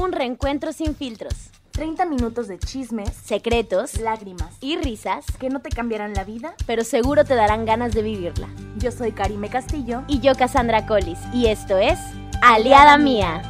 Un reencuentro sin filtros, 30 minutos de chismes, secretos lágrimas y risas, que no te cambiarán la vida. pero seguro te darán ganas de vivirla. Yo soy Karime Castillo. Y yo, Cassandra Collis, y esto es Aliada Mía.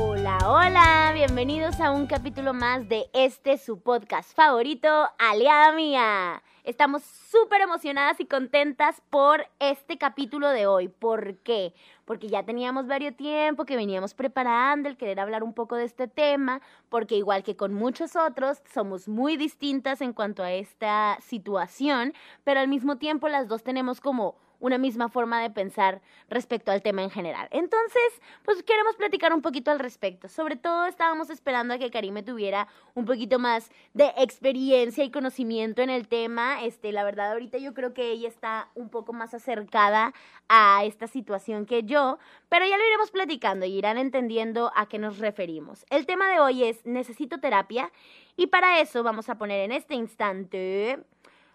Hola, hola, bienvenidos a un capítulo más de este su podcast favorito, Aliada Mía. Estamos súper emocionadas y contentas por este capítulo de hoy. ¿Por qué? Porque ya teníamos varios tiempo que veníamos preparando el querer hablar un poco de este tema, porque igual que con muchos otros, somos muy distintas en cuanto a esta situación, pero al mismo tiempo las dos tenemos como una misma forma de pensar respecto al tema en general. Entonces, pues queremos platicar un poquito al respecto. Sobre todo estábamos esperando a que Karime tuviera un poquito más de experiencia y conocimiento en el tema. Este, la verdad, ahorita yo creo que ella está un poco más acercada a esta situación que yo, pero ya lo iremos platicando y irán entendiendo a qué nos referimos. El tema de hoy es necesito terapia y para eso vamos a poner en este instante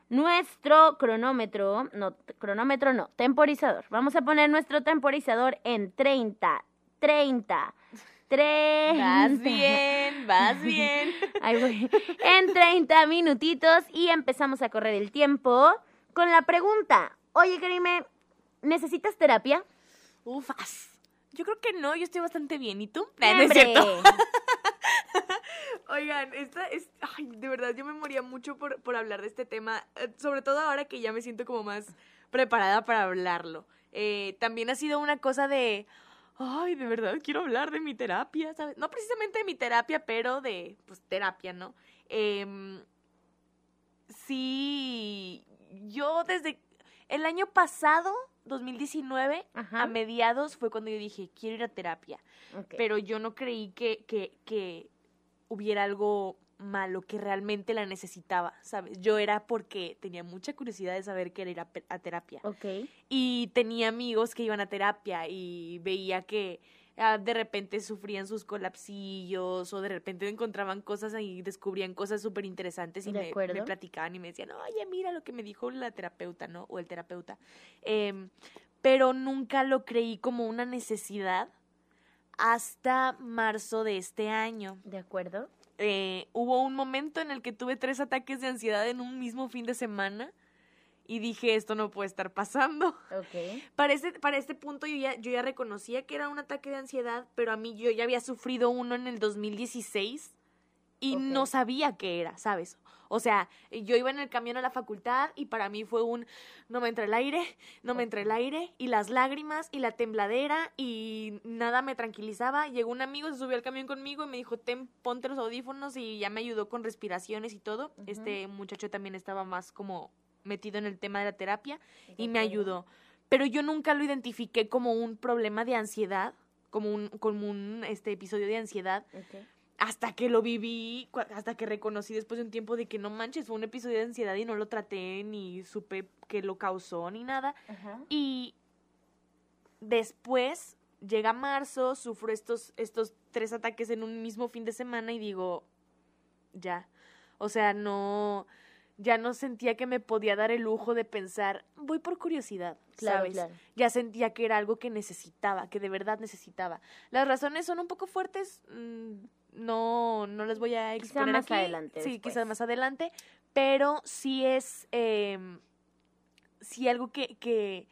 nuestro cronómetro, no, cronómetro no, temporizador. Vamos a poner nuestro temporizador en 30, 30, 30. Vas bien, vas bien. Ahí voy. En 30 minutitos y empezamos a correr el tiempo con la pregunta. Oye, Karime, ¿necesitas terapia? Ufas. Yo creo que no, yo estoy bastante bien. ¿Y tú? Nah, no cierto. Oigan, esta es. Ay, de verdad, yo me moría mucho por, por hablar de este tema. eh, Sobre todo ahora que ya me siento como más preparada para hablarlo. Eh, también ha sido una cosa de. Ay, de verdad, quiero hablar de mi terapia, ¿sabes? No precisamente de mi terapia, pero de, pues, terapia, ¿no? Em, sí, yo desde el año pasado, 2019, Ajá. a mediados fue cuando yo dije, quiero ir a terapia. Pero yo no creí que, que, que hubiera algo malo, que realmente la necesitaba, ¿sabes? Yo era porque tenía mucha curiosidad de saber qué era ir a, terapia. Ok. Y tenía amigos que iban a terapia y veía que ah, de repente sufrían sus colapsillos o de repente encontraban cosas y descubrían cosas súper interesantes y me, platicaban y me decían, oye, mira lo que me dijo la terapeuta, ¿no? O el terapeuta. Em, pero nunca lo creí como una necesidad hasta marzo de este año. ¿De acuerdo? Eh, hubo un momento en el que tuve tres ataques de ansiedad en un mismo fin de semana y dije, esto no puede estar pasando. Ok. Para este, para este punto yo ya, yo ya reconocía que era un ataque de ansiedad, pero a mí yo ya había sufrido uno en el 2016 y no sabía qué era, ¿sabes? O sea, yo iba en el camión a la facultad y para mí fue un no me entra el aire, no me entra el aire y las lágrimas y la tembladera y nada me tranquilizaba. Llegó un amigo, se subió al camión conmigo y me dijo, ten, ponte los audífonos y ya me ayudó con respiraciones y todo. Este muchacho también estaba más como metido en el tema de la terapia y me ayudó. Pero yo nunca lo identifiqué como un problema de ansiedad, como un, como un este, episodio de ansiedad. Hasta que lo viví, hasta que reconocí después de un tiempo de que no manches, fue un episodio de ansiedad y no lo traté, ni supe que lo causó, ni nada. Ajá. Y después llega marzo, sufro estos, estos tres ataques en un mismo fin de semana y digo, ya. O sea, no, ya no sentía que me podía dar el lujo de pensar, voy por curiosidad, Claro, ¿sabes? claro. Ya sentía que era algo que necesitaba, que de verdad necesitaba. Las razones son un poco fuertes, mm, no, no les voy a Quizá exponer más aquí. adelante, Sí, quizás más adelante, pero sí es, em, sí algo que, que,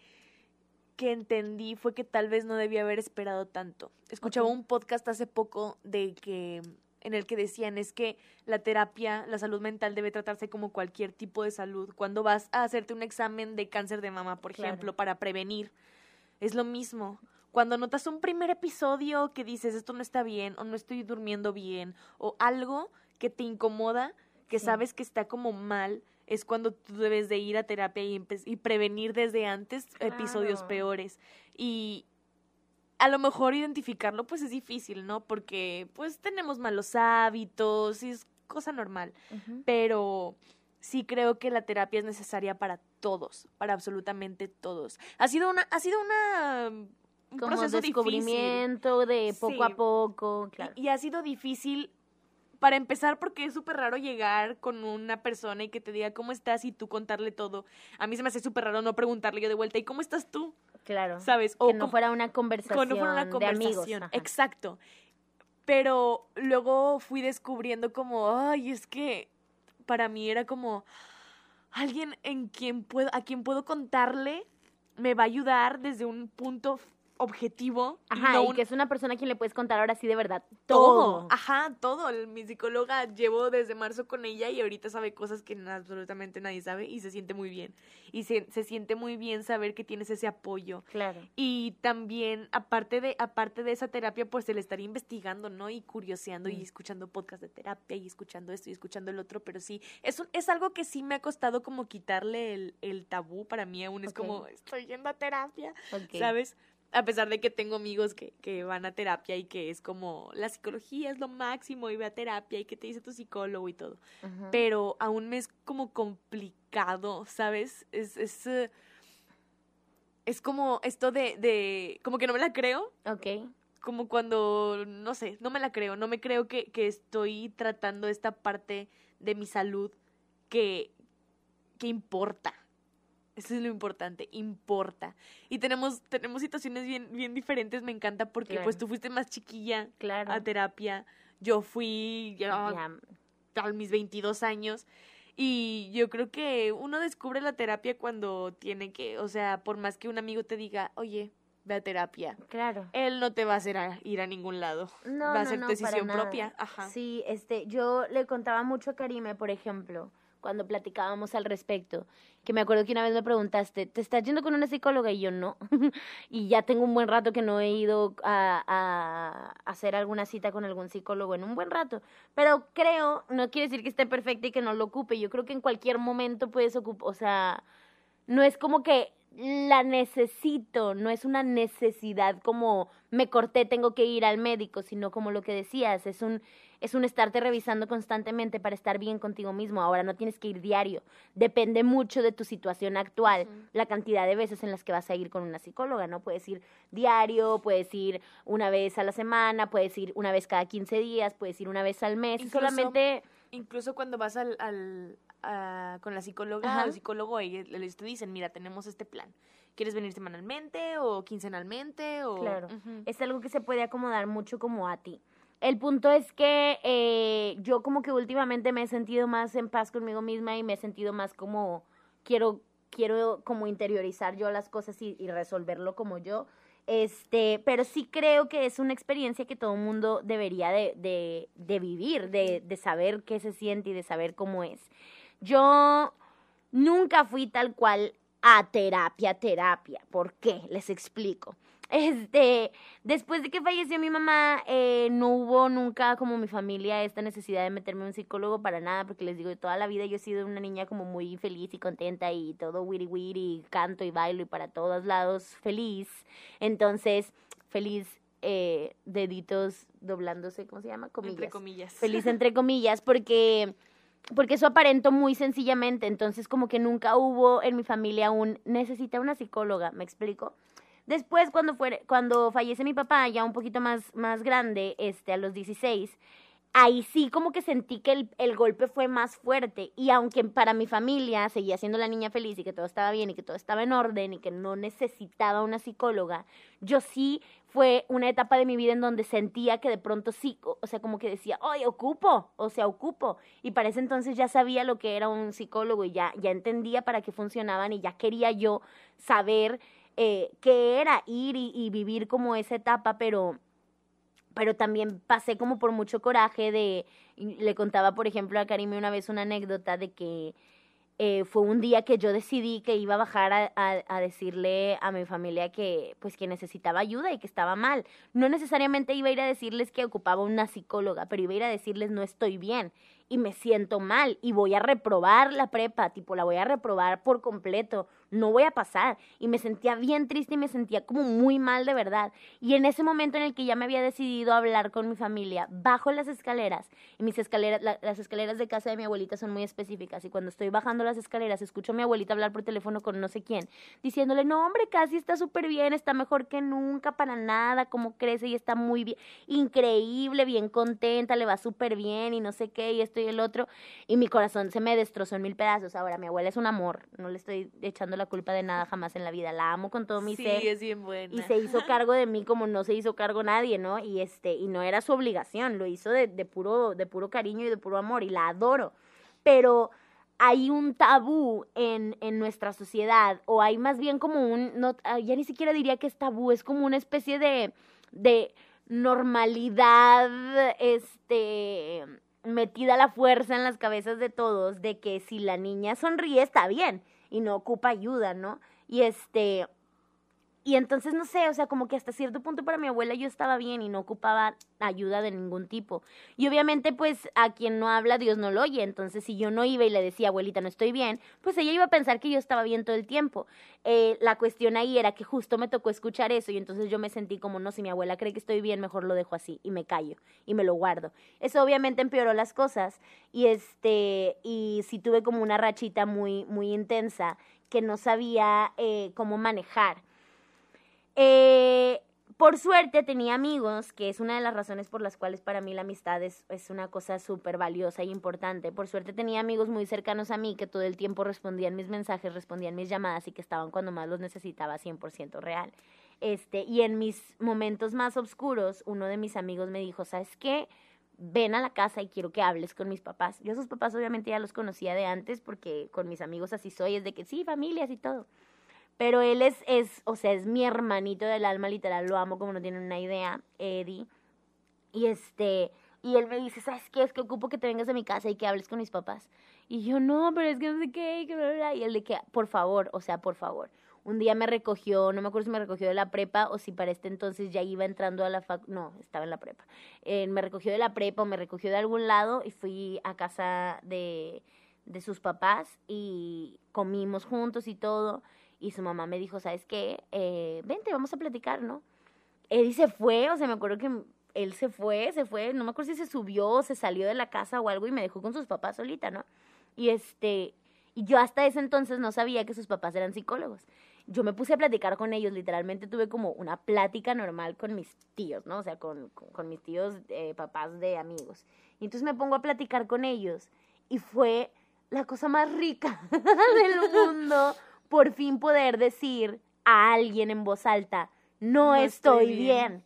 que entendí fue que tal vez no debía haber esperado tanto. Escuchaba un podcast hace poco de que en el que decían es que la terapia, la salud mental debe tratarse como cualquier tipo de salud. Cuando vas a hacerte un examen de cáncer de mama, por Claro. ejemplo, para prevenir, es lo mismo. Cuando notas un primer episodio que dices esto no está bien o no estoy durmiendo bien o algo que te incomoda, que Sí. sabes que está como mal, es cuando tú debes de ir a terapia y, prevenir desde antes episodios peores. Y a lo mejor identificarlo pues es difícil, ¿no? Porque pues tenemos malos hábitos y es cosa normal. Pero sí creo que la terapia es necesaria para todos, para absolutamente todos. Ha sido una, ha sido una un Como proceso difícil. descubrimiento de poco a poco, claro. Y, y ha sido difícil para empezar porque es súper raro llegar con una persona y que te diga cómo estás y tú contarle todo. A mí se me hace súper raro no preguntarle yo de vuelta, ¿y cómo estás tú? Claro. ¿Sabes? que no fuera una conversación, no fuera una de conversación. amigos. Exacto. Pero luego fui descubriendo como, ay, es que para mí era como alguien en quien puedo, a quien puedo contarle me va a ayudar desde un punto objetivo. Ajá, y, que es una persona a quien le puedes contar ahora sí de verdad todo. Ajá, todo. Mi psicóloga llevo desde marzo con ella y ahorita sabe cosas que absolutamente nadie sabe y se siente muy bien. Y se, se siente muy bien saber que tienes ese apoyo. Claro. Y también, aparte de, aparte de esa terapia, pues el estar investigando, ¿no? Y curioseando y mm. escuchando podcast de terapia y escuchando esto y escuchando el otro, pero sí, es, un, es algo que sí me ha costado como quitarle el, el tabú. Para mí aún es como, estoy yendo a terapia, ¿sabes? A pesar de que tengo amigos que, que, van a terapia y que es como la psicología es lo máximo y ve a terapia y que te dice tu psicólogo y todo. Pero aún me es como complicado, ¿sabes? Es, es, eh, es como esto de, de, como que no me la creo. Ok. Como cuando, no sé, no me la creo, no me creo que, que estoy tratando esta parte de mi salud que, que importa. Eso es lo importante, importa. Y tenemos, tenemos situaciones bien, bien diferentes, me encanta, porque pues tú fuiste más chiquilla claro. a terapia. Yo fui ya, a mis 22 años. Y yo creo que uno descubre la terapia cuando tiene que, o sea, por más que un amigo te diga, oye, ve a terapia. Claro. Él no te va a hacer ir a ningún lado. No, va a ser decisión propia. Ajá. Sí, este, yo le contaba mucho a Karime, por ejemplo, cuando platicábamos al respecto, que me acuerdo que una vez me preguntaste, ¿te estás yendo con una psicóloga? Y yo no. y ya tengo un buen rato que no he ido a, hacer alguna cita con algún psicólogo en un buen rato. Pero creo, no quiere decir que esté perfecta y que no lo ocupe. Yo creo que en cualquier momento puedes ocupar, o sea, no es como que la necesito, no es una necesidad como me corté, tengo que ir al médico, sino como lo que decías, es un es un estarte revisando constantemente para estar bien contigo mismo. Ahora no tienes que ir diario. Depende mucho de tu situación actual, la cantidad de veces en las que vas a ir con una psicóloga, ¿no? Puedes ir diario, puedes ir una vez a la semana, puedes ir una vez cada 15 días, puedes ir una vez al mes. solamente... Incluso cuando vas al, al con la psicóloga, al psicólogo, ellos te dicen, mira, tenemos este plan. ¿Quieres venir semanalmente o quincenalmente? O... Claro, es algo que se puede acomodar mucho como a ti. El punto es que eh, yo como que últimamente me he sentido más en paz conmigo misma y me he sentido más como quiero quiero como interiorizar yo las cosas y, resolverlo como yo. Este, pero sí creo que es una experiencia que todo el mundo debería de, de, de vivir, de, de saber qué se siente y de saber cómo es. Yo nunca fui tal cual a terapia, terapia. ¿Por qué? Les explico. Este, después de que falleció mi mamá, eh, no hubo nunca como mi familia esta necesidad de meterme a un psicólogo para nada, porque les digo, toda la vida yo he sido una niña como muy feliz y contenta y todo wiri wiri, canto y bailo y para todos lados feliz. Entonces, feliz, eh, deditos doblándose, ¿cómo se llama? Comillas. Entre comillas. Feliz entre comillas, porque porque eso aparento muy sencillamente, entonces como que nunca hubo en mi familia un necesita una psicóloga, ¿me explico? Después, cuando, fue, cuando fallece mi papá, ya un poquito más, más grande, este, a los 16, ahí sí como que sentí que el, el, golpe fue más fuerte. Y aunque para mi familia seguía siendo la niña feliz y que todo estaba bien y que todo estaba en orden y que no necesitaba una psicóloga, yo sí fue una etapa de mi vida en donde sentía que de pronto sí, o sea, como que decía, ¡ay, ocupo! O sea, ocupo. Y para ese entonces ya sabía lo que era un psicólogo y ya, ya entendía para qué funcionaban y ya quería yo saber eh, que era ir y, vivir como esa etapa, pero, pero también pasé como por mucho coraje de, le contaba, por ejemplo, a Karime una vez una anécdota de que eh, fue un día que yo decidí que iba a bajar a, a, decirle a mi familia que pues que necesitaba ayuda y que estaba mal. No necesariamente iba a ir a decirles que ocupaba una psicóloga, pero iba a ir a decirles no estoy bien y me siento mal y voy a reprobar la prepa, tipo la voy a reprobar por completo no voy a pasar. Y me sentía bien triste y me sentía como muy mal de verdad. Y en ese momento en el que ya me había decidido hablar con mi familia, bajo las escaleras, y mis escaleras, las escaleras de casa de mi abuelita son muy específicas, y cuando estoy bajando las escaleras, escucho a mi abuelita hablar por teléfono con no sé quién, diciéndole, no hombre, casi está súper bien, está mejor que nunca, para nada, como crece y está muy bien, increíble, bien contenta, le va súper bien y no sé qué, y esto y el otro, y mi corazón se me destrozó en mil pedazos. Ahora, mi abuela es un amor, no le estoy echando la culpa de nada jamás en la vida. La amo con todo mi sí, ser. es bien buena. Y se hizo cargo de mí como no se hizo cargo nadie, ¿no? Y este, y no era su obligación, lo hizo de, de puro, de puro cariño y de puro amor, y la adoro. Pero hay un tabú en, en nuestra sociedad, o hay más bien como un, no, ah, ya ni siquiera diría que es tabú, es como una especie de, de normalidad, este, metida a la fuerza en las cabezas de todos, de que si la niña sonríe está bien y no ocupa ayuda, ¿no? Y este, y entonces, no sé, o sea, como que hasta cierto punto para mi abuela yo estaba bien y no ocupaba ayuda de ningún tipo. Y obviamente, pues, a quien no habla, Dios no lo oye. Entonces, si yo no iba y le decía, abuelita, no estoy bien, pues ella iba a pensar que yo estaba bien todo el tiempo. Eh, la cuestión ahí era que justo me tocó escuchar eso y entonces yo me sentí como, no, si mi abuela cree que estoy bien, mejor lo dejo así y me callo y me lo guardo. Eso obviamente empeoró las cosas y este, y sí tuve como una rachita muy, muy intensa que no sabía eh, cómo manejar eh, por suerte tenía amigos, que es una de las razones por las cuales para mí la amistad es, es una cosa súper valiosa y importante. Por suerte tenía amigos muy cercanos a mí que todo el tiempo respondían mis mensajes, respondían mis llamadas y que estaban cuando más los necesitaba 100% real. Este, y en mis momentos más oscuros, uno de mis amigos me dijo, ¿sabes qué? Ven a la casa y quiero que hables con mis papás. Yo a sus papás obviamente ya los conocía de antes porque con mis amigos así soy, es de que sí, familias y todo. Pero él es, es, o sea, es mi hermanito del alma, literal, lo amo como no tienen una idea, Eddie. Y este, y él me dice, ¿sabes qué? Es que ocupo que te vengas a mi casa y que hables con mis papás. Y yo, no, pero es que no sé qué. Y él de que, por favor, o sea, por favor. Un día me recogió, no me acuerdo si me recogió de la prepa o si para este entonces ya iba entrando a la fac... No, estaba en la prepa. Eh, me recogió de la prepa o me recogió de algún lado y fui a casa de, de sus papás y comimos juntos y todo. Y su mamá me dijo, ¿sabes qué? Eh, vente, vamos a platicar, ¿no? Eddie se fue, o sea, me acuerdo que él se fue, se fue, no me acuerdo si se subió se salió de la casa o algo y me dejó con sus papás solita, ¿no? Y este, y yo hasta ese entonces no sabía que sus papás eran psicólogos. Yo me puse a platicar con ellos, literalmente tuve como una plática normal con mis tíos, ¿no? O sea, con, con, mis tíos, eh, papás de amigos. Y entonces me pongo a platicar con ellos y fue la cosa más rica del mundo por fin poder decir a alguien en voz alta, no, estoy, bien.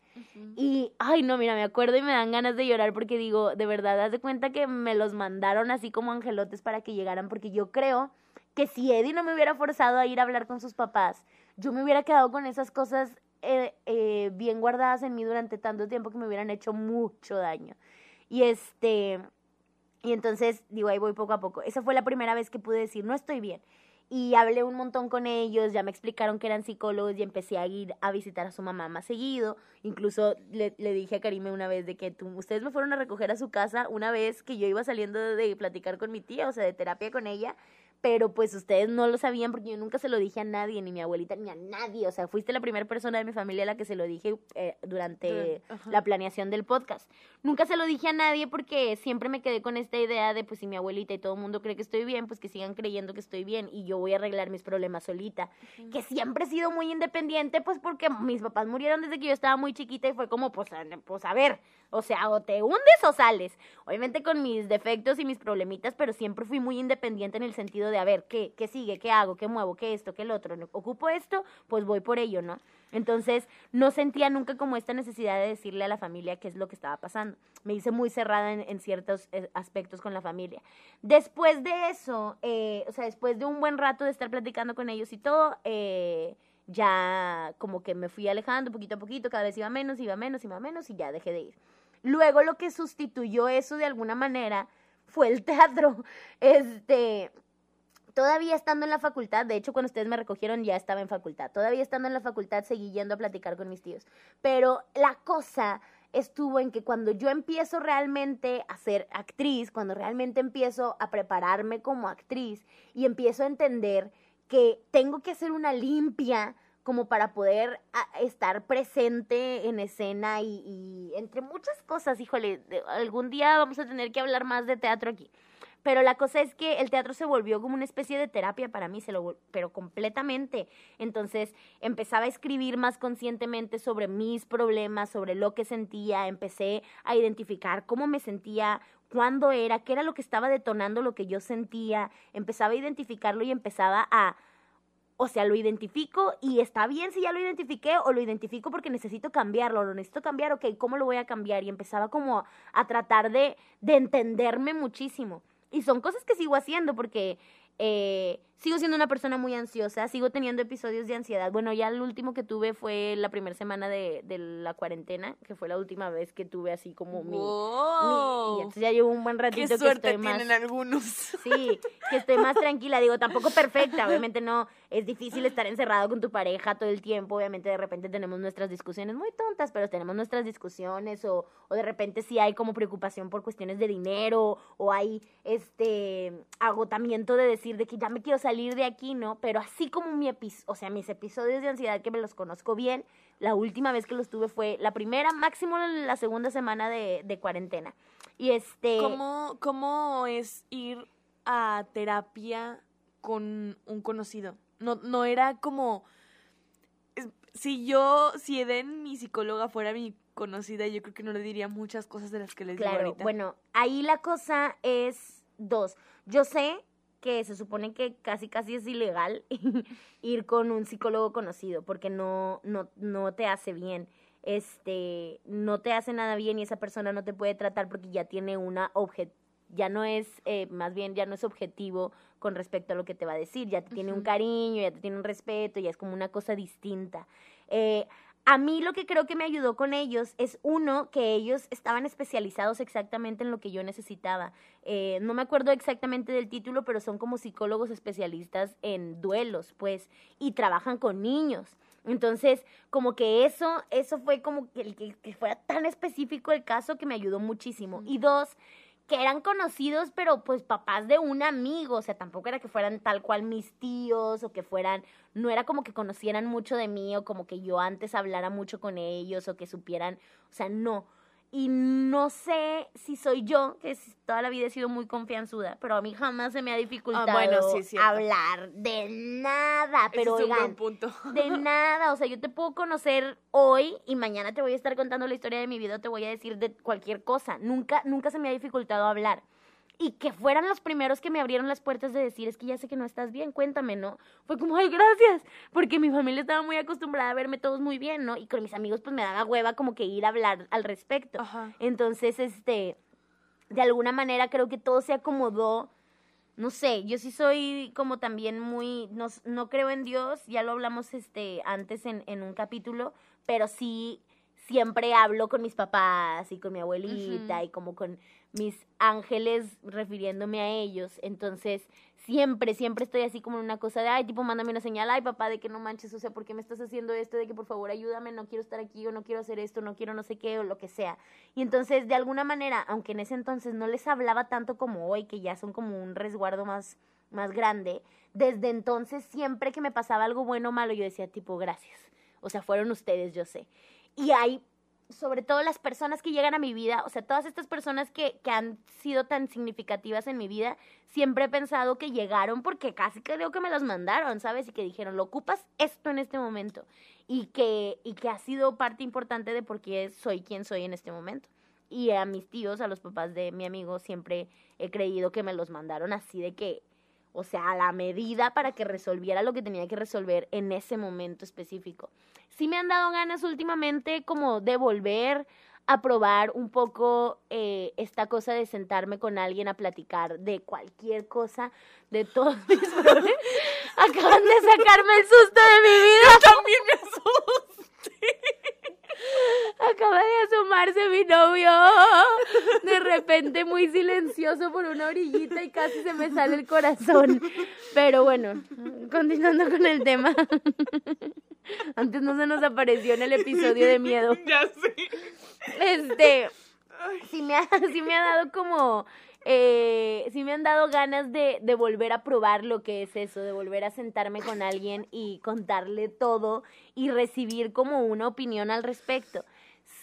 Y, ay, no, mira, me acuerdo y me dan ganas de llorar porque digo, de verdad, haz de cuenta que me los mandaron así como angelotes para que llegaran, porque yo creo que si Eddie no me hubiera forzado a ir a hablar con sus papás, yo me hubiera quedado con esas cosas eh, eh, bien guardadas en mí durante tanto tiempo que me hubieran hecho mucho daño. Y este, y entonces, digo, ahí voy poco a poco. Esa fue la primera vez que pude decir, no estoy bien y hablé un montón con ellos, ya me explicaron que eran psicólogos y empecé a ir a visitar a su mamá más seguido. Incluso le, le dije a Karime una vez de que tú, ustedes me fueron a recoger a su casa una vez que yo iba saliendo de platicar con mi tía, o sea, de terapia con ella, pero pues ustedes no lo sabían porque yo nunca se lo dije a nadie, ni mi abuelita, ni a nadie. O sea, fuiste la primera persona de mi familia a la que se lo dije eh, durante la planeación del podcast. Nunca se lo dije a nadie porque siempre me quedé con esta idea de, pues si mi abuelita y todo el mundo cree que estoy bien, pues que sigan creyendo que estoy bien y yo voy a arreglar mis problemas solita. Que siempre he sido muy independiente, pues porque mis papás murieron desde que yo estaba muy chiquita y fue como, pues, pues a ver, o sea, o te hundes o sales. Obviamente con mis defectos y mis problemitas, pero siempre fui muy independiente en el sentido de, a ver, ¿qué, qué sigue? ¿Qué hago? ¿Qué muevo? ¿Qué esto? ¿Qué el otro? ¿Ocupo esto? Pues voy por ello, ¿no? Entonces, no sentía nunca como esta necesidad de decirle a la familia qué es lo que estaba pasando. Me hice muy cerrada en, ciertos eh, aspectos con la familia. Después de eso, eh, o sea, después de un buen rato de estar platicando con ellos y todo, eh, ya como que me fui alejando poquito a poquito, cada vez iba menos, iba menos, iba menos y ya dejé de ir. Luego lo que sustituyó eso de alguna manera fue el teatro. Este, todavía estando en la facultad, de hecho cuando ustedes me recogieron ya estaba en facultad, todavía estando en la facultad seguí yendo a platicar con mis tíos, pero la cosa estuvo en que cuando yo empiezo realmente a ser actriz, cuando realmente empiezo a prepararme como actriz y empiezo a entender que tengo que hacer una limpia como para poder ah, estar presente en escena y, entre muchas cosas, híjole, algún día vamos a tener que hablar más de teatro aquí. Pero la cosa es que el teatro se volvió como una especie de terapia para mí, se lo, pero completamente. Entonces empezaba a escribir más conscientemente sobre mis problemas, sobre lo que sentía, empecé a identificar cómo me sentía, cuándo era, qué era lo que estaba detonando lo que yo sentía, empezaba a identificarlo y empezaba a o sea, lo identifico y está bien si ya lo identifiqué o lo identifico porque necesito cambiarlo, lo necesito cambiar, ok, ¿cómo lo voy a cambiar? Y empezaba como a tratar de, de entenderme muchísimo. Y son cosas que sigo haciendo porque eh, sigo siendo una persona muy ansiosa, sigo teniendo episodios de ansiedad. Bueno, ya el último que tuve fue la primera semana de, de la cuarentena, que fue la última vez que tuve así como mi... Wow. mi- y entonces ya llevo un buen ratito Qué que suerte estoy más... tienen algunos. Sí, que estoy más tranquila. Digo, tampoco perfecta. Obviamente no. Es difícil estar encerrado con tu pareja todo el tiempo. Obviamente de repente tenemos nuestras discusiones muy tontas, pero tenemos nuestras discusiones. O, o de repente sí hay como preocupación por cuestiones de dinero. O hay este agotamiento de decir de que ya me quiero salir de aquí, ¿no? Pero así como mi episodio, o sea, mis episodios de ansiedad que me los conozco bien, la última vez que los tuve fue la primera, máximo la segunda semana de, de cuarentena. Y este. ¿Cómo, ¿Cómo es ir a terapia con un conocido? No, no era como... Si yo, si Eden, mi psicóloga, fuera mi conocida, yo creo que no le diría muchas cosas de las que les digo Claro, ahorita. bueno, ahí la cosa es dos. Yo sé que se supone que casi casi es ilegal ir con un psicólogo conocido porque no no no te hace bien. Este, no te hace nada bien y esa persona no te puede tratar porque ya tiene una obje ya no es, eh, más bien ya no es objetivo con respecto a lo que te va a decir, ya te tiene un cariño, ya te tiene un respeto, ya es como una cosa distinta. Eh, a mí lo que creo que me ayudó con ellos es uno, que ellos estaban especializados exactamente en lo que yo necesitaba. Eh, no me acuerdo exactamente del título, pero son como psicólogos especialistas en duelos, pues, y trabajan con niños. Entonces, como que eso, eso fue como que, el que, que fuera tan específico el caso que me ayudó muchísimo. Y dos, que eran conocidos, pero pues papás de un amigo, o sea, tampoco era que fueran tal cual mis tíos o que fueran, no era como que conocieran mucho de mí o como que yo antes hablara mucho con ellos o que supieran, o sea, no. Y no sé si soy yo, que toda la vida he sido muy confianzuda, pero a mí jamás se me ha dificultado Ah, bueno, sí, hablar de nada, Ese pero un buen punto. de nada, o sea, yo te puedo conocer hoy y mañana te voy a estar contando la historia de mi vida, te voy a decir de cualquier cosa. Nunca, nunca se me ha dificultado hablar. Y que fueran los primeros que me abrieron las puertas de decir, es que ya sé que no estás bien, cuéntame, ¿no? Fue como, ay, gracias, porque mi familia estaba muy acostumbrada a verme todos muy bien, ¿no? Y con mis amigos pues me daba hueva como que ir a hablar al respecto. Ajá. Entonces, este, de alguna manera creo que todo se acomodó. No sé, yo sí soy como también muy, no, no creo en Dios, ya lo hablamos este antes en, en un capítulo, pero sí siempre hablo con mis papás y con mi abuelita y como con mis ángeles refiriéndome a ellos. Entonces, siempre, siempre estoy así como en una cosa de, ay, tipo, mándame una señal, ay, papá, de que no manches, o sea, ¿por qué me estás haciendo esto? De que por favor ayúdame, no quiero estar aquí o no quiero hacer esto, no quiero no sé qué o lo que sea. Y entonces, de alguna manera, aunque en ese entonces no les hablaba tanto como hoy, que ya son como un resguardo más, más grande, desde entonces siempre que me pasaba algo bueno o malo, yo decía tipo, gracias. O sea, fueron ustedes, yo sé. Y hay, sobre todo las personas que llegan a mi vida, o sea, todas estas personas que, que han sido tan significativas en mi vida, siempre he pensado que llegaron porque casi creo que me las mandaron, ¿sabes? Y que dijeron, lo ocupas esto en este momento. Y que, y que ha sido parte importante de por qué soy quien soy en este momento. Y a mis tíos, a los papás de mi amigo, siempre he creído que me los mandaron así de que, o sea, a la medida para que resolviera lo que tenía que resolver en ese momento específico. Sí me han dado ganas últimamente como de volver a probar un poco eh, esta cosa de sentarme con alguien a platicar de cualquier cosa, de todos mis problemas. Acaban de sacarme el susto de mi vida. También me asusté. Acaba de asomarse mi novio. De repente muy silencioso por una orillita y casi se me sale el corazón. Pero bueno, continuando con el tema. Antes no se nos apareció en el episodio de miedo. Ya sé. Este, sí me ha, sí me ha dado como, eh, sí me han dado ganas de, de volver a probar lo que es eso, de volver a sentarme con alguien y contarle todo y recibir como una opinión al respecto.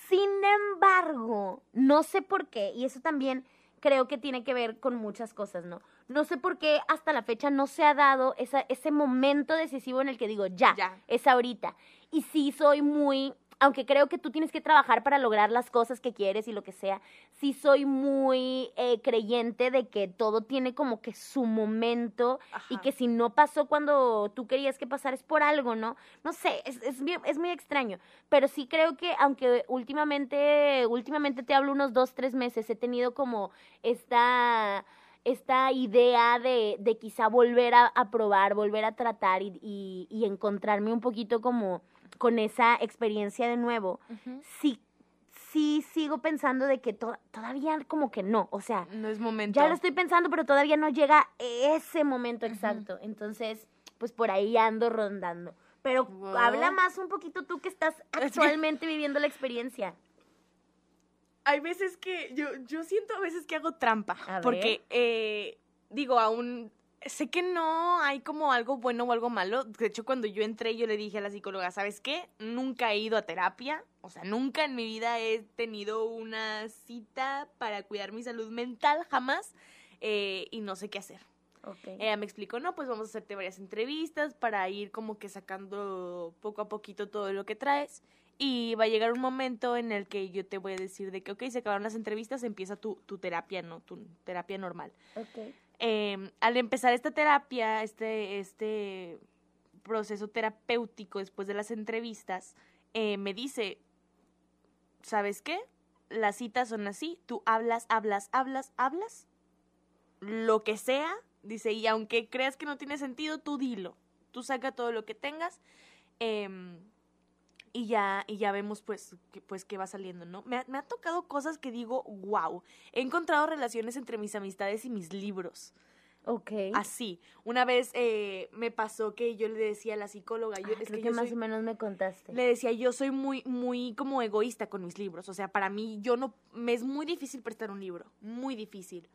Sin embargo, no sé por qué, y eso también creo que tiene que ver con muchas cosas, ¿no? No sé por qué hasta la fecha no se ha dado esa, ese momento decisivo en el que digo, ya, Ya. es ahorita. Y sí soy muy aunque creo que tú tienes que trabajar para lograr las cosas que quieres y lo que sea, sí soy muy eh, creyente de que todo tiene como que su momento y que si no pasó cuando tú querías que pasara es por algo, ¿no? No sé, es, es, es muy extraño, pero sí creo que aunque últimamente, últimamente te hablo unos dos, tres meses, he tenido como esta esta idea de, de quizá volver a, a probar, volver a tratar y, y, y encontrarme un poquito como con esa experiencia de nuevo, sí, sí sigo pensando de que to- todavía como que no, o sea, No es momento. ya lo estoy pensando, pero todavía no llega ese momento exacto. Entonces, pues por ahí ando rondando. Pero Wow. habla más un poquito tú que estás actualmente viviendo la experiencia. Hay veces que yo, yo siento a veces que hago trampa. A porque, eh, digo, aún sé que no hay como algo bueno o algo malo. De hecho, cuando yo entré, yo le dije a la psicóloga, ¿sabes qué? Nunca he ido a terapia. O sea, nunca en mi vida he tenido una cita para cuidar mi salud mental, jamás. eh, y no sé qué hacer. Okay. Ella me explicó, no, pues vamos a hacerte varias entrevistas para ir como que sacando poco a poquito todo lo que traes. Y va a llegar un momento en el que yo te voy a decir de que, ok, se acabaron las entrevistas, empieza tu, tu terapia, ¿no? Tu terapia normal. ok. Eh, al empezar esta terapia, este, este proceso terapéutico después de las entrevistas, eh, me dice, ¿sabes qué? Las citas son así, tú hablas, hablas, hablas, hablas, lo que sea, dice, y aunque creas que no tiene sentido, tú dilo, tú saca todo lo que tengas, em, y ya, y ya vemos pues, que, pues qué va saliendo, ¿no? Me ha, me ha tocado cosas que digo, wow, he encontrado relaciones entre mis amistades y mis libros. Ok. Así. Una vez eh, me pasó que yo le decía a la psicóloga, yo, Ah, es creo que que, yo más soy- o menos me contaste. le decía, yo soy muy, muy como egoísta con mis libros. O sea, para mí, yo no, me es muy difícil prestar un libro. Muy difícil.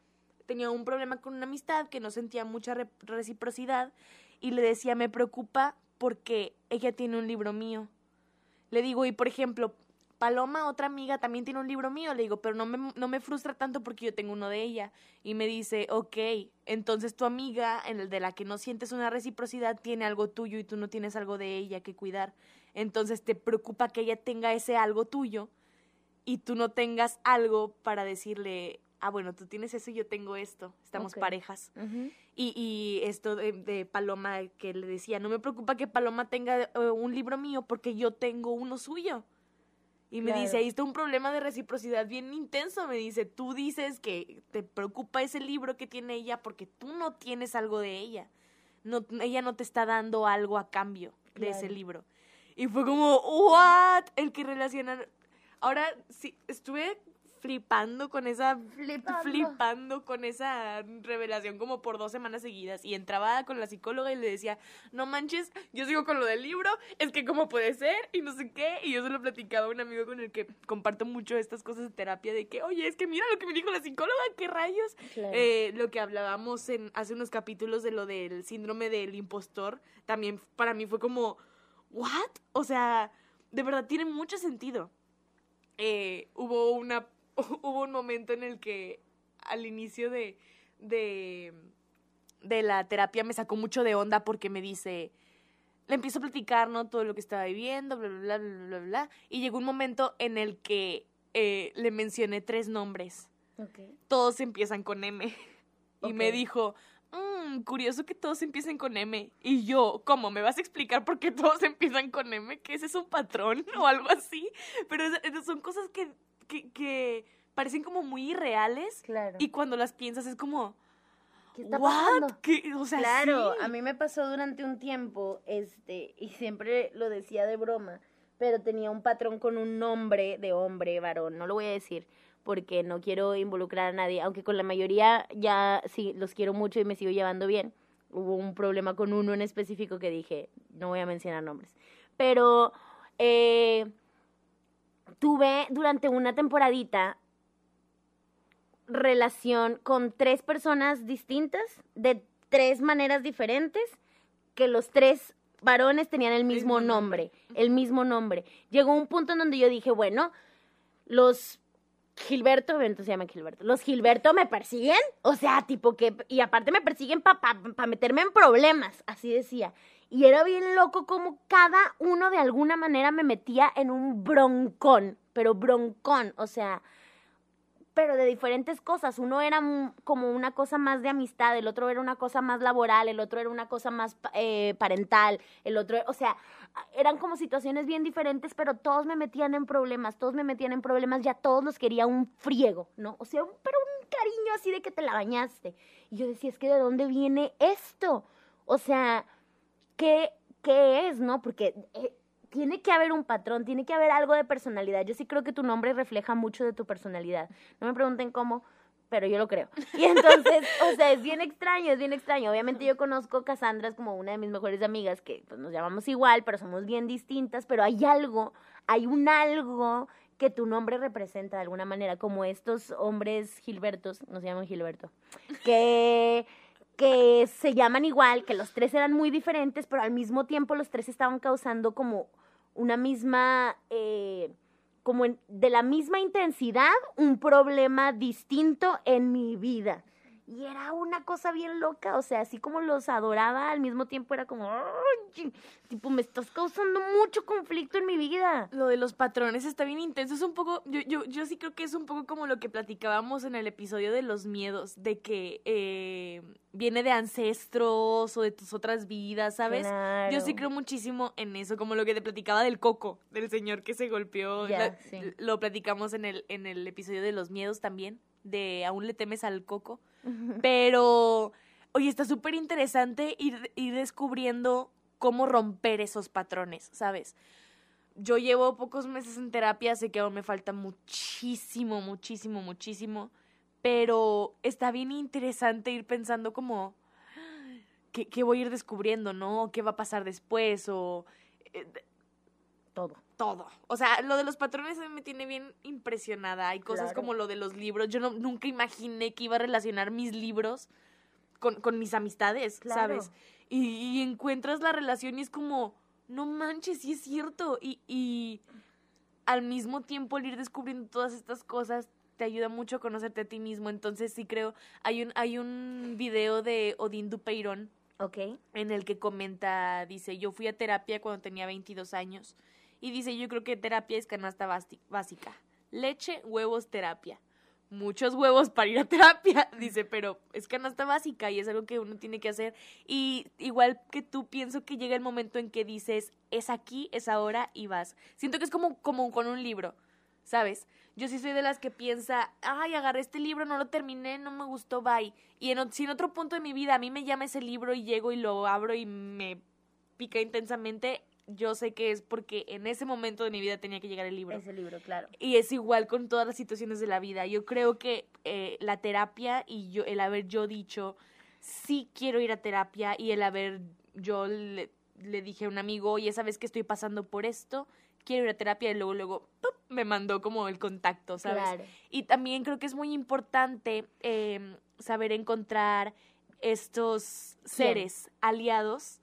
Tenía un problema con una amistad que no sentía mucha re- reciprocidad y le decía, me preocupa porque ella tiene un libro mío. Le digo, y por ejemplo, Paloma, otra amiga, también tiene un libro mío. Le digo, pero no me, no me frustra tanto porque yo tengo uno de ella. Y me dice, ok, entonces tu amiga, en el de la que no sientes una reciprocidad, tiene algo tuyo y tú no tienes algo de ella que cuidar. Entonces te preocupa que ella tenga ese algo tuyo y tú no tengas algo para decirle, ah, bueno, tú tienes eso y yo tengo esto, estamos parejas. Y, y esto de, de Paloma que le decía, no me preocupa que Paloma tenga eh, un libro mío porque yo tengo uno suyo. Y me dice, ahí está un problema de reciprocidad bien intenso. Me dice, tú dices que te preocupa ese libro que tiene ella porque tú no tienes algo de ella. No, ella no te está dando algo a cambio de ese libro. Y fue como, ¿what? El que relacionan. Ahora sí, estuve flipando con esa Flipando. flipando con esa revelación como por dos semanas seguidas y entraba con la psicóloga y le decía, no manches, yo sigo con lo del libro, es que cómo puede ser y no sé qué, y yo se lo platicaba a un amigo con el que comparto mucho estas cosas de terapia de que, oye, es que mira lo que me dijo la psicóloga, qué rayos, Claro. eh, lo que hablábamos en hace unos capítulos de lo del síndrome del impostor, también para mí fue como, ¿what? O sea, de verdad tiene mucho sentido. Eh, hubo una hubo un momento en el que al inicio de, de, de la terapia me sacó mucho de onda porque me dice, le empiezo a platicar, ¿no? Todo lo que estaba viviendo, bla, bla, bla, bla, bla, bla. Y llegó un momento en el que eh, le mencioné tres nombres Ok. todos empiezan con M. Y me dijo, "Mm, curioso que todos empiecen con M. Y yo, ¿cómo? ¿Me vas a explicar por qué todos empiezan con M? ¿Que ese es un patrón o algo así? Pero son cosas que, que, que parecen como muy irreales. Claro. Y cuando las piensas es como, ¿Qué está ¿what? pasando? ¿Qué? O sea, Claro, sí. a mí me pasó durante un tiempo, este, y siempre lo decía de broma, pero tenía un patrón con un nombre de hombre, varón, no lo voy a decir porque no quiero involucrar a nadie, aunque con la mayoría ya sí los quiero mucho y me sigo llevando bien. Hubo un problema con uno en específico que dije, no voy a mencionar nombres, pero eh, tuve durante una temporadita relación con tres personas distintas, de tres maneras diferentes, que los tres varones tenían el mismo nombre, el mismo nombre. Llegó un punto en donde yo dije, bueno, los Gilberto, entonces se llama Gilberto. Los Gilberto me persiguen, o sea, tipo que, y aparte me persiguen para pa, meterme en problemas, así decía. Y era bien loco como cada uno de alguna manera me metía en un broncón, pero broncón, o sea, pero de diferentes cosas. Uno era como una cosa más de amistad, el otro era una cosa más laboral, el otro era una cosa más eh, parental, el otro, o sea, eran como situaciones bien diferentes, pero todos me metían en problemas, todos me metían en problemas, ya todos los quería un friego, ¿no? O sea, pero un cariño así de que te la bañaste. Y yo decía, es que ¿de dónde viene esto? O sea, ¿qué, qué es, no? Porque... Eh, tiene que haber un patrón, tiene que haber algo de personalidad. Yo sí creo que tu nombre refleja mucho de tu personalidad. No me pregunten cómo, pero yo lo creo. Y entonces, o sea, es bien extraño, es bien extraño. Obviamente yo conozco a Cassandra es como una de mis mejores amigas, que pues, nos llamamos igual, pero somos bien distintas, pero hay algo, hay un algo que tu nombre representa de alguna manera, como estos hombres Gilbertos, no se llaman Gilberto, que que se llaman igual, que los tres eran muy diferentes, pero al mismo tiempo los tres estaban causando como una misma, eh, como de la misma intensidad, un problema distinto en mi vida. Y era una cosa bien loca, o sea, así como los adoraba, al mismo tiempo era como, tipo, me estás causando mucho conflicto en mi vida. Lo de los patrones está bien intenso, es un poco, yo, yo, yo sí creo que es un poco como lo que platicábamos en el episodio de los miedos, de que eh, viene de ancestros o de tus otras vidas, ¿sabes? Yo sí creo muchísimo en eso, como lo que te platicaba del coco, del señor que se golpeó, lo platicamos en el, en el episodio de los miedos también, de aún le temes al coco. Pero, oye, está súper interesante ir, ir descubriendo cómo romper esos patrones, ¿sabes? Yo llevo pocos meses en terapia, sé que aún me falta muchísimo, muchísimo, muchísimo, pero está bien interesante ir pensando como, ¿qué, qué voy a ir descubriendo, no? ¿Qué va a pasar después? O... Todo todo. O sea, lo de los patrones a mí me tiene bien impresionada. Hay cosas como lo de los libros. Yo no, nunca imaginé que iba a relacionar mis libros con, con mis amistades, ¿sabes? Y, encuentras la relación y es como, no manches, sí es cierto. Y, y al mismo tiempo el ir descubriendo todas estas cosas te ayuda mucho a conocerte a ti mismo. Entonces sí creo, hay un, hay un video de Odín Dupeirón. Ok. En el que comenta, dice, yo fui a terapia cuando tenía 22 años y dice, yo creo que terapia es canasta básica. Leche, huevos, terapia. Muchos huevos para ir a terapia, dice, pero es canasta básica y es algo que uno tiene que hacer. Y igual que tú, pienso que llega el momento en que dices, es aquí, es ahora y vas. Siento que es como, como con un libro, ¿sabes? Yo sí soy de las que piensa, ay, agarré este libro, no lo terminé, no me gustó, bye. Y en, si en otro punto de mi vida a mí me llama ese libro y llego y lo abro y me pica intensamente, yo sé que es porque en ese momento de mi vida tenía que llegar el libro. Ese libro, claro. Y es igual con todas las situaciones de la vida. Yo creo que eh, la terapia y yo, el haber yo dicho, sí quiero ir a terapia y el haber yo le, dije a un amigo, oye, ¿sabes que estoy pasando por esto? Quiero ir a terapia y luego, luego, me mandó como el contacto, ¿sabes? Claro. Y también creo que es muy importante em, saber encontrar estos seres aliados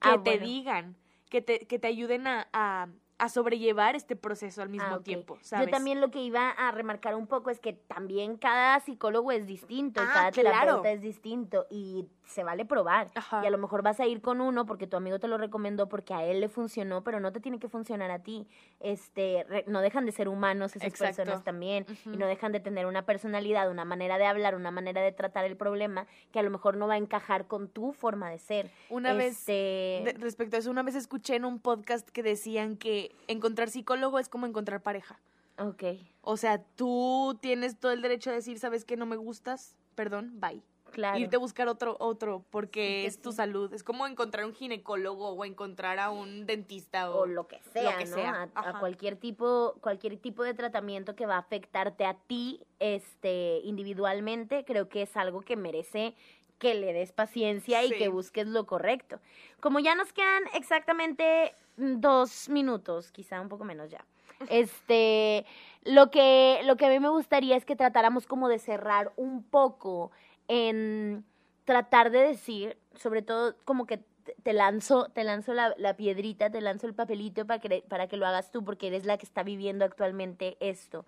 que ah, te digan que te, que te ayuden a, a, a sobrellevar este proceso al mismo ah, tiempo, ¿sabes? Yo también lo que iba a remarcar un poco es que también cada psicólogo es distinto, ah, cada terapeuta es distinto y se vale probar. Y a lo mejor vas a ir con uno porque tu amigo te lo recomendó porque a él le funcionó, pero no te tiene que funcionar a ti. Este, no dejan de ser humanos esas personas también y no dejan de tener una personalidad, una manera de hablar, una manera de tratar el problema que a lo mejor no va a encajar con tu forma de ser. Una vez este respecto a eso, una vez escuché en un podcast que decían que encontrar psicólogo es como encontrar pareja. Ok. O sea, tú tienes todo el derecho a decir, ¿sabes qué? No me gustas, perdón, bye. Claro. Irte a buscar otro, otro, porque es tu salud. Es como encontrar un ginecólogo o encontrar a un dentista o, lo que sea, ¿no? A, a, cualquier tipo, cualquier tipo de tratamiento que va a afectarte a ti, este, individualmente, creo que es algo que merece que le des paciencia y que busques lo correcto. Como ya nos quedan exactamente dos minutos, quizá un poco menos ya. Este, lo que, lo que a mí me gustaría es que tratáramos como de cerrar un poco en tratar de decir, sobre todo como que te lanzo, te lanzo la, la piedrita, te lanzo el papelito para que, para que lo hagas tú, porque eres la que está viviendo actualmente esto.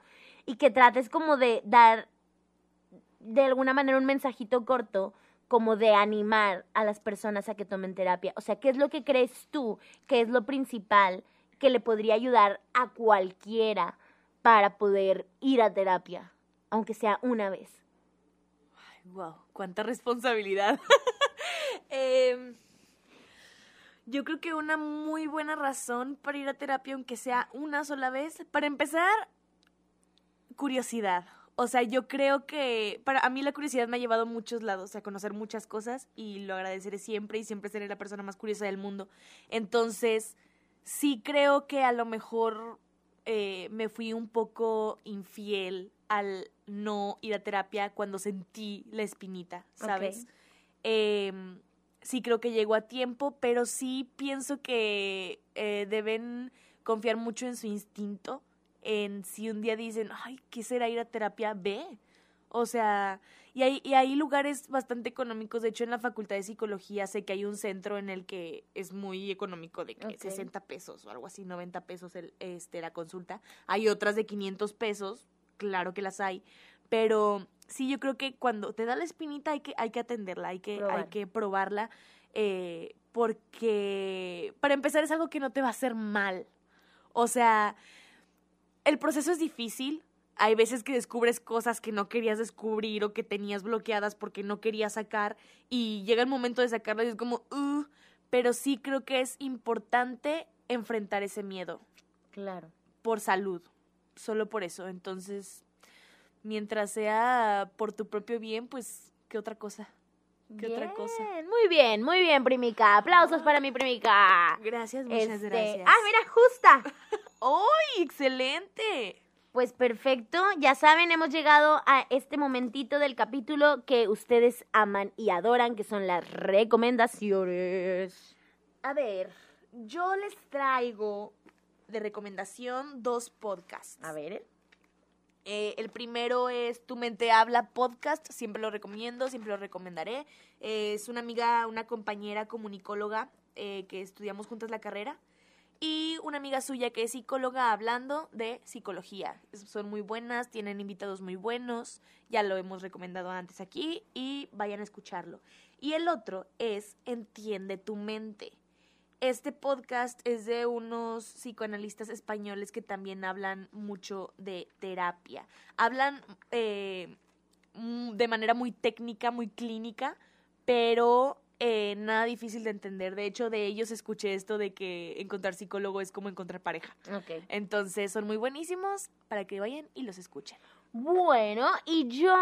y que trates como de dar de alguna manera un mensajito corto como de animar a las personas a que tomen terapia. O sea, ¿qué es lo que crees tú que es lo principal que le podría ayudar a cualquiera para poder ir a terapia, aunque sea una vez? Wow, cuánta responsabilidad. Em, yo creo que una muy buena razón para ir a terapia, aunque sea una sola vez, para empezar, curiosidad. O sea, yo creo que para a mí la curiosidad me ha llevado a muchos lados, a conocer muchas cosas y lo agradeceré siempre y siempre seré la persona más curiosa del mundo. Entonces, sí creo que a lo mejor eh, me fui un poco infiel al no ir a terapia cuando sentí la espinita, ¿sabes? Em, sí creo que llegó a tiempo, pero sí pienso que eh, deben confiar mucho en su instinto en si un día dicen, ay, ¿qué será ir a terapia? Ve. O sea, y hay, y hay lugares bastante económicos. De hecho, en la Facultad de Psicología sé que hay un centro en el que es muy económico, de que 60 pesos o algo así, 90 pesos el, este, la consulta. Hay otras de 500 pesos, claro que las hay. Pero sí, yo creo que cuando te da la espinita hay que, hay que atenderla, hay que, hay que probarla. Eh, porque, para empezar, es algo que no te va a hacer mal. O sea, el proceso es difícil. Hay veces que descubres cosas que no querías descubrir o que tenías bloqueadas porque no querías sacar y llega el momento de sacarlo y es como, uh, pero sí creo que es importante enfrentar ese miedo. Claro. Por salud, solo por eso. Entonces, mientras sea por tu propio bien, pues, ¿qué otra cosa? ¿Qué otra cosa? Muy bien, muy bien, primica. Aplausos para mi primica. Gracias, muchas Este, gracias. Ah, mira, justa. ¡Ay, excelente! Pues perfecto, ya saben, hemos llegado a este momentito del capítulo que ustedes aman y adoran, que son las recomendaciones. A ver, yo les traigo de recomendación dos podcasts. A ver. Eh, el primero es Tu Mente Habla Podcast, siempre lo recomiendo, siempre lo recomendaré. Eh, es una amiga, una compañera comunicóloga eh, que estudiamos juntas la carrera y una amiga suya que es psicóloga hablando de psicología. Son muy buenas, tienen invitados muy buenos, ya lo hemos recomendado antes aquí y vayan a escucharlo. Y el otro es Entiende tu mente. Este podcast es de unos psicoanalistas españoles que también hablan mucho de terapia. Hablan eh, mm, de manera muy técnica, muy clínica, pero eh, nada difícil de entender. De hecho, de ellos escuché esto de que encontrar psicólogo es como encontrar pareja. Ok. Entonces son muy buenísimos para que vayan y los escuchen. Bueno, y yo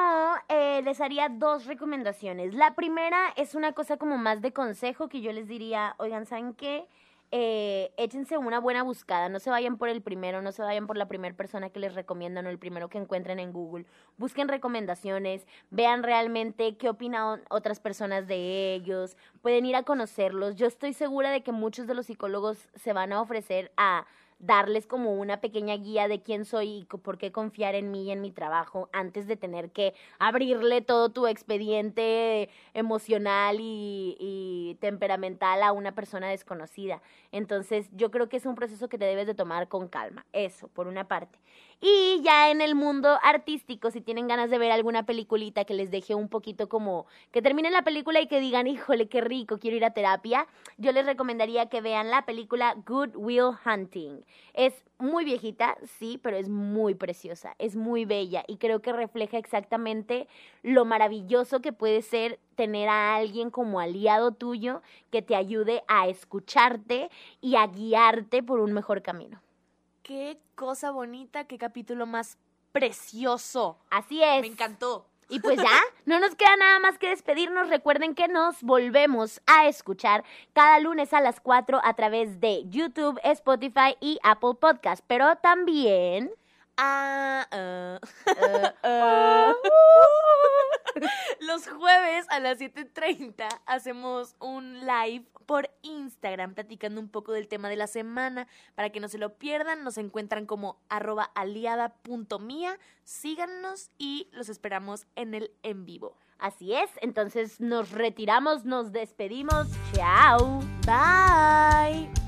eh, les haría dos recomendaciones. La primera es una cosa como más de consejo que yo les diría, oigan, ¿saben qué? Eh, échense una buena buscada, no se vayan por el primero, no se vayan por la primera persona que les recomiendan o el primero que encuentren en Google. Busquen recomendaciones, vean realmente qué opinan otras personas de ellos, pueden ir a conocerlos. Yo estoy segura de que muchos de los psicólogos se van a ofrecer a darles como una pequeña guía de quién soy y por qué confiar en mí y en mi trabajo antes de tener que abrirle todo tu expediente emocional y, y temperamental a una persona desconocida. Entonces yo creo que es un proceso que te debes de tomar con calma, eso, por una parte. Y ya en el mundo artístico, si tienen ganas de ver alguna peliculita que les deje un poquito como que terminen la película y que digan, híjole, qué rico, quiero ir a terapia, yo les recomendaría que vean la película Good Will Hunting. Es muy viejita, sí, pero es muy preciosa, es muy bella y creo que refleja exactamente lo maravilloso que puede ser tener a alguien como aliado tuyo que te ayude a escucharte y a guiarte por un mejor camino. Qué cosa bonita, qué capítulo más precioso. Así es. Me encantó. Y pues ya, no nos queda nada más que despedirnos. Recuerden que nos volvemos a escuchar cada lunes a las 4 a través de YouTube, Spotify y Apple Podcast. Pero también... Ah, ah. eh, eh, Los jueves a las 7.30 hacemos un live por Instagram platicando un poco del tema de la semana. Para que no se lo pierdan, nos encuentran como arroba aliada.mía. Síganos y los esperamos en el en vivo. así es, entonces nos retiramos, nos despedimos. Chao. Bye.